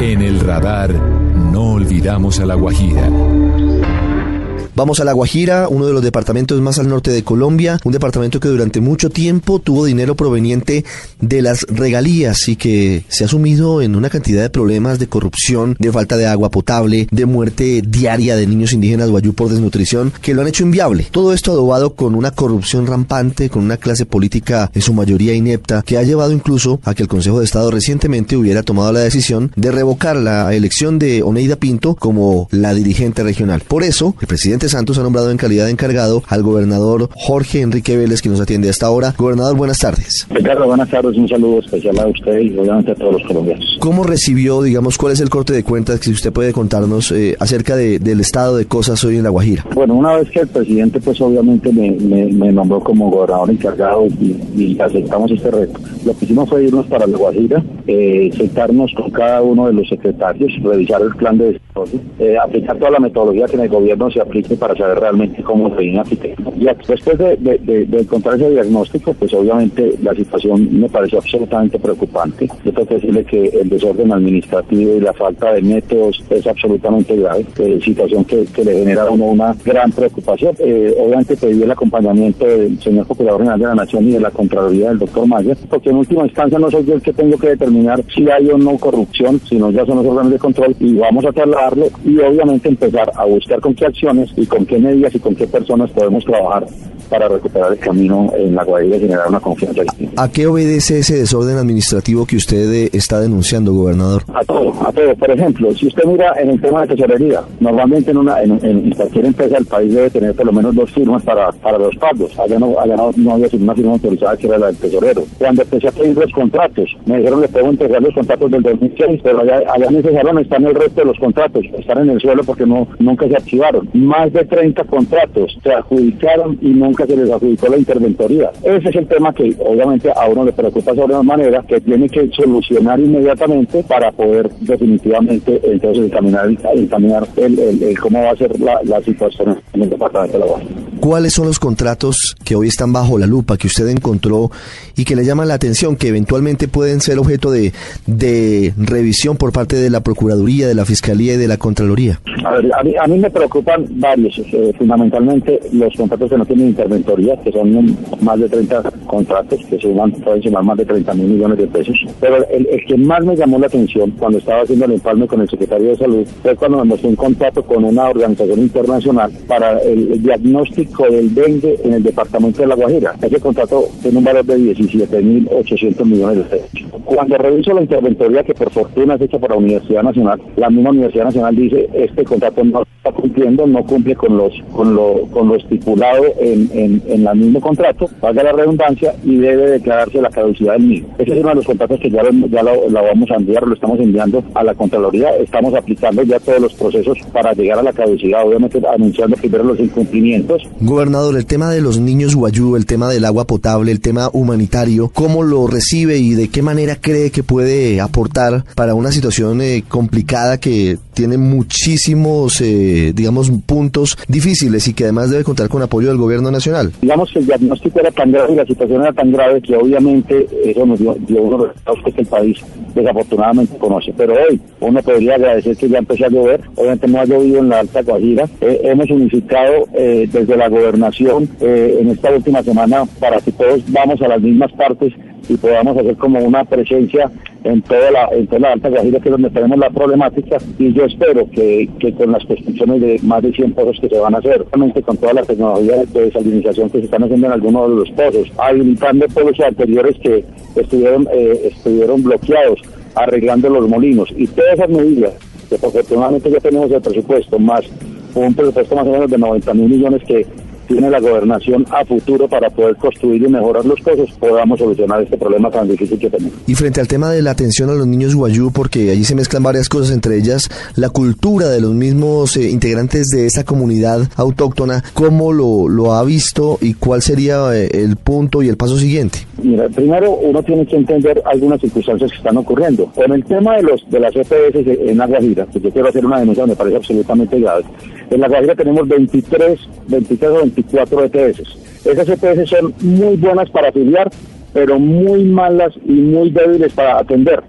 En el radar, no olvidamos a La Guajira. Vamos a La Guajira, uno de los departamentos más al norte de Colombia, un departamento que durante mucho tiempo tuvo dinero proveniente de las regalías y que se ha sumido en una cantidad de problemas de corrupción, de falta de agua potable, de muerte diaria de niños indígenas guayú por desnutrición, que lo han hecho inviable. Todo esto adobado con una corrupción rampante, con una clase política en su mayoría inepta, que ha llevado incluso a que el Consejo de Estado recientemente hubiera tomado la decisión de revocar la elección de Oneida Pinto como la dirigente regional. Por eso, el presidente Santos ha nombrado en calidad de encargado al gobernador Jorge Enrique Vélez, que nos atiende hasta ahora. Gobernador, buenas tardes. Ricardo, buenas tardes. Un saludo especial a usted y obviamente a todos los colombianos. ¿Cómo recibió, digamos, cuál es el corte de cuentas que usted puede contarnos eh, acerca de, del estado de cosas hoy en La Guajira? Bueno, una vez que el presidente, pues obviamente me, me, nombró como gobernador encargado y, aceptamos este reto, lo que hicimos fue irnos para La Guajira, eh, sentarnos con cada uno de los secretarios, revisar el plan de desarrollo, eh, aplicar toda la metodología que en el gobierno se aplique para saber realmente cómo se viene Y después de, de, encontrar ese diagnóstico, pues obviamente la situación me pareció absolutamente preocupante. Yo tengo que decirle que el desorden administrativo y la falta de métodos es absolutamente grave, eh, situación que, le genera a uno una gran preocupación. Eh, obviamente pedí el acompañamiento del señor Procurador General de la Nación y de la Contraloría del doctor Mayer, porque en última instancia no soy yo el que tengo que determinar si hay o no corrupción, sino ya son los órganos de control y vamos a trasladarlo y obviamente empezar a buscar con qué acciones y con qué medidas y con qué personas podemos trabajar para recuperar el camino en la Guajira y generar una confianza. ¿A qué obedece ese desorden administrativo que usted eh, está denunciando, gobernador? A todo, a todo. Por ejemplo, si usted mira en el tema de tesorería, normalmente en, una, en, cualquier empresa del país debe tener por lo menos dos firmas para, para los pagos. Allá no, allá no, había una firma autorizada que era la del tesorero. Cuando empecé a pedir los contratos, me dijeron le puedo entregar los contratos del 2006, pero allá, allá en ese salón están el resto de los contratos, están en el suelo porque no nunca se archivaron. Más de 30 contratos se adjudicaron y nunca que se les adjudicó la interventoría. Ese es el tema que obviamente a uno le preocupa sobre la manera que tiene que solucionar inmediatamente para poder definitivamente entonces encaminar, encaminar el, el, cómo va a ser la, la, situación en el departamento de la Guardia. ¿Cuáles son los contratos que hoy están bajo la lupa que usted encontró y que le llaman la atención, que eventualmente pueden ser objeto de, de revisión por parte de la Procuraduría, de la Fiscalía y de la Contraloría? A, ver, a, mí, me preocupan varios, eh, fundamentalmente los contratos que no tienen interventoría, que son más de 30 contratos, que suman, pueden sumar más de 30 mil millones de pesos. Pero el, que más me llamó la atención cuando estaba haciendo el empalme con el secretario de Salud fue cuando me mostró un contrato con una organización internacional para el, diagnóstico del dengue en el departamento de La Guajira. Ese contrato tiene un valor de 17 mil 800 millones de pesos. Cuando reviso la interventoría que por fortuna es hecha por la Universidad Nacional, la misma Universidad Nacional dice este contrato no está cumpliendo, no cumple con los con lo, con lo estipulado en, en, en el mismo contrato, paga la redundancia y debe declararse la caducidad del mismo. Ese es uno de los contratos que ya, lo, ya lo, vamos a enviar, lo estamos enviando a la Contraloría, estamos aplicando ya todos los procesos para llegar a la caducidad, obviamente anunciando primero los incumplimientos. Gobernador, el tema de los niños guayú, el tema del agua potable, el tema humanitario, ¿cómo lo recibe y de qué manera cree que puede aportar para una situación eh, complicada que tiene muchísimos, eh, digamos, puntos difíciles y que además debe contar con apoyo del gobierno nacional? Digamos que el diagnóstico era tan grave y la situación era tan grave que obviamente eso nos dio, dio unos resultados que el país desafortunadamente conoce. Pero hoy uno podría agradecer que ya empezó a llover, obviamente no ha llovido en la Alta Guajira. Eh, hemos unificado eh, desde la gobernación en esta última semana para que todos vamos a las mismas partes y podamos hacer como una presencia en toda la, en toda la Alta Guajira, que es donde tenemos la problemática, y yo espero que, que con las construcciones de más de 100 pozos que se van a hacer, realmente con toda la tecnología de desalinización que se están haciendo en algunos de los pozos, habilitando pozos anteriores que estuvieron, eh, estuvieron bloqueados, arreglando los molinos, y todas esas medidas, que afortunadamente ya tenemos el presupuesto, más un presupuesto más o menos de 90 mil millones que tiene la gobernación a futuro para poder construir y mejorar los cosas, podamos solucionar este problema tan difícil que tenemos. Y frente al tema de la atención a los niños guayú, porque allí se mezclan varias cosas, entre ellas la cultura de los mismos eh, integrantes de esa comunidad autóctona, ¿cómo lo, lo ha visto y cuál sería eh, el punto y el paso siguiente? Mira, primero uno tiene que entender algunas circunstancias que están ocurriendo. Con el tema de los de las EPS en La Guajira, que yo quiero hacer una denuncia, me parece absolutamente grave. En La Guajira tenemos 23, 23 o 24 EPS. Esas EPS son muy buenas para afiliar, pero muy malas y muy débiles para atender.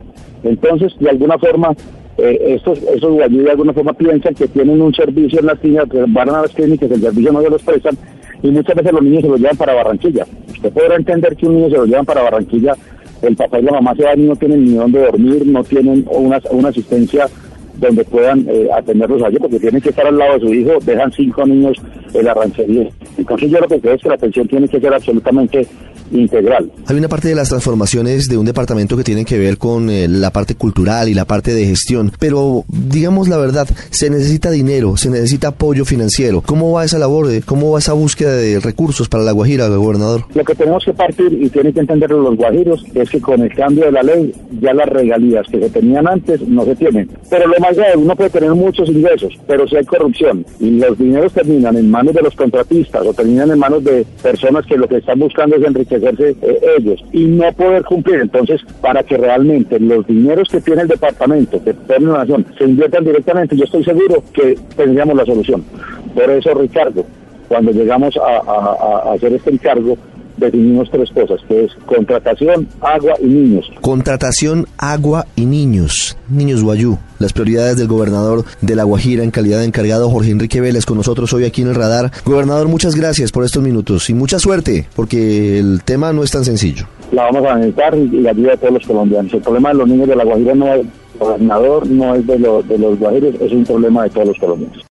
Entonces, de alguna forma, eh, estos, esos guayú de alguna forma piensan que tienen un servicio en las clínicas, que van a las clínicas, el servicio no se los prestan, y muchas veces los niños se los llevan para Barranquilla. Usted podrá entender que un niño se lo llevan para Barranquilla, el papá y la mamá se van y no tienen ni dónde dormir, no tienen una, una asistencia donde puedan eh, atenderlos allí, porque tienen que estar al lado de su hijo, dejan cinco niños en la ranchería. Entonces yo lo que creo es que la atención tiene que ser absolutamente integral. Hay una parte de las transformaciones de un departamento que tienen que ver con eh, la parte cultural y la parte de gestión, pero digamos la verdad, se necesita dinero, se necesita apoyo financiero. ¿Cómo va esa labor? ¿Cómo va esa búsqueda de recursos para la Guajira, gobernador? Lo que tenemos que partir y tienen que entender los guajiros es que con el cambio de la ley ya las regalías que se tenían antes no se tienen. Pero lo más grave, uno puede tener muchos ingresos, pero si hay corrupción y los dineros terminan en manos de los contratistas o terminan en manos de personas que lo que están buscando es enriquecer eh, ellos y no poder cumplir. Entonces, para que realmente los dineros que tiene el departamento, que tiene nación, se inviertan directamente, yo estoy seguro que tendríamos la solución. Por eso, Ricardo, cuando llegamos a hacer este encargo, definimos tres cosas, que es contratación, agua y niños. Contratación, agua y niños. Niños Guayú. Las prioridades del gobernador de La Guajira en calidad de encargado Jorge Enrique Vélez con nosotros hoy aquí en el radar. Gobernador, muchas gracias por estos minutos y mucha suerte, porque el tema no es tan sencillo. La vamos a necesitar y la ayuda de todos los colombianos. El problema de los niños de La Guajira no es gobernador, no es de, de los guajiros, es un problema de todos los colombianos.